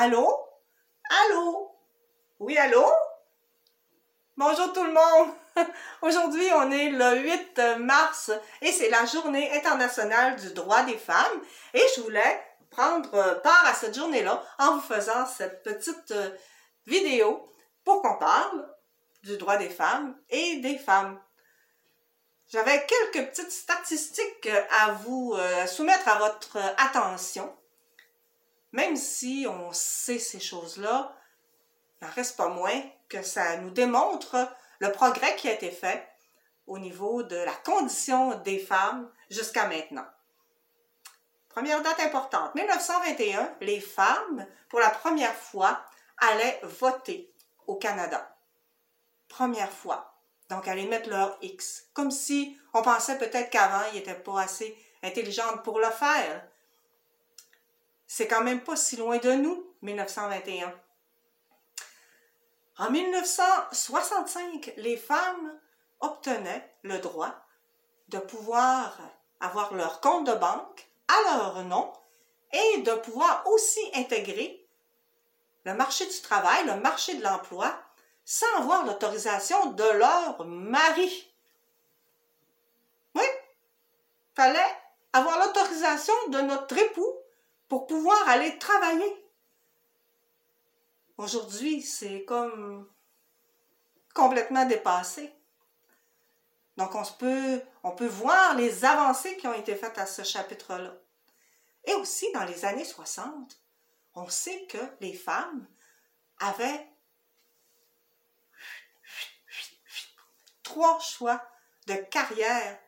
Allô? Allô? Oui, allô? Bonjour tout le monde! Aujourd'hui, on est le 8 mars et c'est la journée internationale du droit des femmes et je voulais prendre part à cette journée-là en vous faisant cette petite euh, vidéo pour qu'on parle du droit des femmes et des femmes. J'avais quelques petites statistiques à vous euh, soumettre à votre attention. Même si on sait ces choses-là, il n'en reste pas moins que ça nous démontre le progrès qui a été fait au niveau de la condition des femmes jusqu'à maintenant. Première date importante, 1921, les femmes, pour la première fois, allaient voter au Canada. Première fois. Donc, allaient mettre leur X. Comme si on pensait peut-être qu'avant, ils n'étaient pas assez intelligentes pour le faire. C'est quand même pas si loin de nous, 1921. En 1965, les femmes obtenaient le droit de pouvoir avoir leur compte de banque à leur nom et de pouvoir aussi intégrer le marché du travail, le marché de l'emploi, sans avoir l'autorisation de leur mari. Oui, fallait avoir l'autorisation de notre époux pour pouvoir aller travailler. Aujourd'hui, c'est comme complètement dépassé. Donc, on peut, voir les avancées qui ont été faites à ce chapitre-là. Et aussi, dans les années 60, on sait que les femmes avaient trois choix de carrière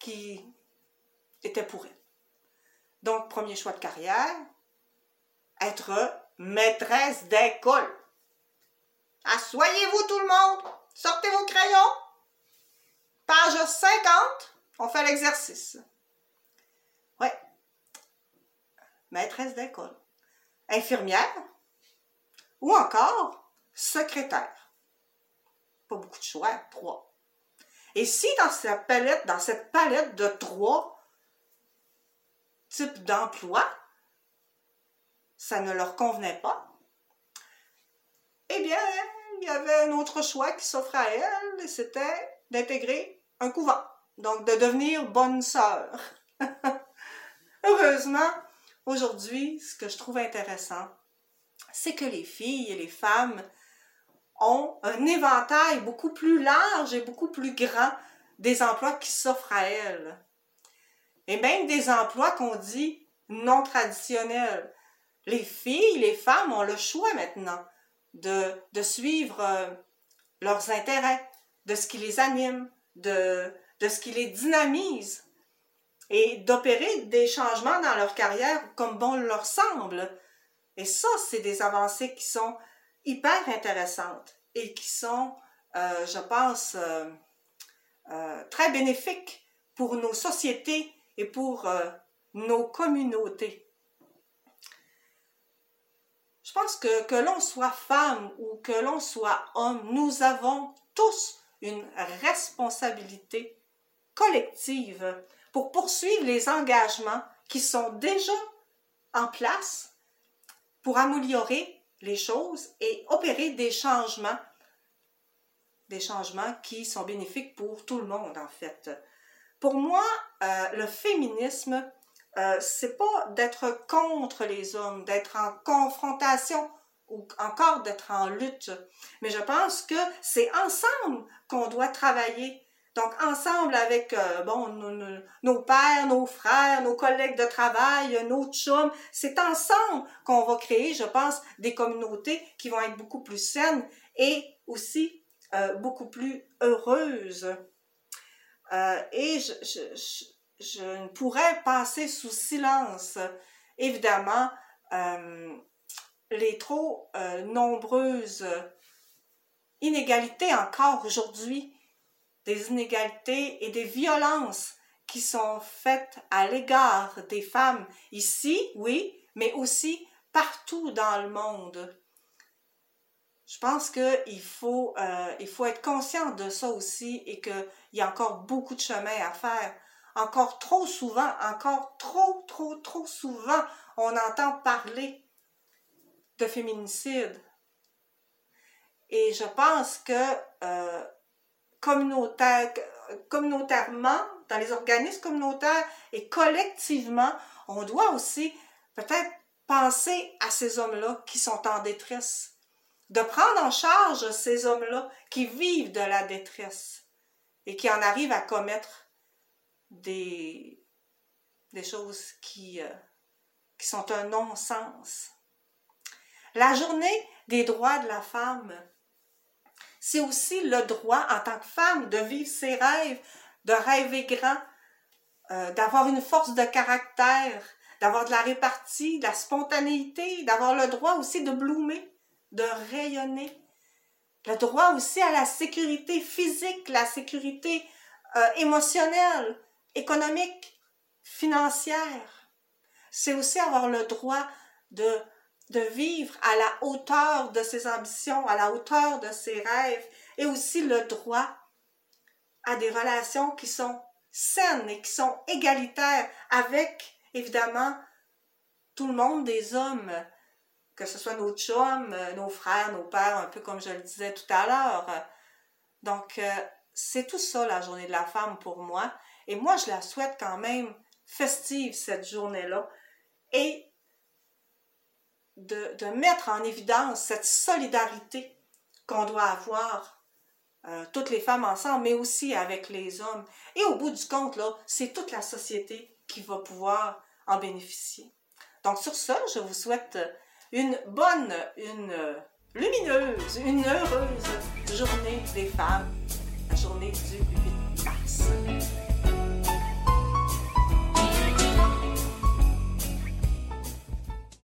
qui étaient pour elles. Donc, premier choix de carrière, être maîtresse d'école. Assoyez-vous tout le monde, sortez vos crayons. Page 50, on fait l'exercice. Oui. Maîtresse d'école. Infirmière. Ou encore secrétaire. Pas beaucoup de choix, trois. Et si dans cette palette, dans cette palette de trois, type d'emploi, ça ne leur convenait pas, eh bien, il y avait un autre choix qui s'offrait à elle, c'était d'intégrer un couvent, donc de devenir bonne sœur. Heureusement, aujourd'hui, ce que je trouve intéressant, c'est que les filles et les femmes ont un éventail beaucoup plus large et beaucoup plus grand des emplois qui s'offrent à elles et même des emplois qu'on dit non traditionnels. Les filles, les femmes ont le choix maintenant de, de suivre euh, leurs intérêts, de ce qui les anime, de, de ce qui les dynamise et d'opérer des changements dans leur carrière comme bon leur semble. Et ça, c'est des avancées qui sont hyper intéressantes et qui sont, euh, je pense, euh, très bénéfiques pour nos sociétés et pour euh, nos communautés. Je pense que que l'on soit femme ou que l'on soit homme, nous avons tous une responsabilité collective pour poursuivre les engagements qui sont déjà en place pour améliorer les choses et opérer des changements, des changements qui sont bénéfiques pour tout le monde en fait. Pour moi, euh, le féminisme, euh, c'est pas d'être contre les hommes, d'être en confrontation ou encore d'être en lutte. Mais je pense que c'est ensemble qu'on doit travailler. Donc ensemble avec euh, bon nos, pères, nos frères, nos collègues de travail, nos chums, c'est ensemble qu'on va créer, je pense, des communautés qui vont être beaucoup plus saines et aussi euh, beaucoup plus heureuses. Euh, et je, ne pourrais passer sous silence, évidemment, euh, les trop euh, nombreuses inégalités encore aujourd'hui, des inégalités et des violences qui sont faites à l'égard des femmes ici, oui, mais aussi partout dans le monde. Je pense qu'il faut, euh, faut être conscient de ça aussi et qu'il y a encore beaucoup de chemin à faire encore trop souvent, encore trop, trop, trop souvent, on entend parler de féminicide. Et je pense que euh, communautaire, communautairement, dans les organismes communautaires et collectivement, on doit aussi peut-être penser à ces hommes-là qui sont en détresse, de prendre en charge ces hommes-là qui vivent de la détresse et qui en arrivent à commettre des, choses qui, euh, qui sont un non-sens. La journée des droits de la femme, c'est aussi le droit en tant que femme de vivre ses rêves, de rêver grand, euh, d'avoir une force de caractère, d'avoir de la répartie, de la spontanéité, d'avoir le droit aussi de bloomer, de rayonner. Le droit aussi à la sécurité physique, la sécurité euh, émotionnelle, économique, financière. C'est aussi avoir le droit de, de vivre à la hauteur de ses ambitions, à la hauteur de ses rêves, et aussi le droit à des relations qui sont saines et qui sont égalitaires avec, évidemment, tout le monde des hommes, que ce soit nos chums, nos frères, nos pères, un peu comme je le disais tout à l'heure. Donc, euh, c'est tout ça la journée de la femme pour moi. Et moi, je la souhaite quand même festive, cette journée-là. Et de, de, mettre en évidence cette solidarité qu'on doit avoir euh, toutes les femmes ensemble, mais aussi avec les hommes. Et au bout du compte, là, c'est toute la société qui va pouvoir en bénéficier. Donc sur ce, je vous souhaite une bonne, une lumineuse, une heureuse journée des femmes, la journée du 8 mars.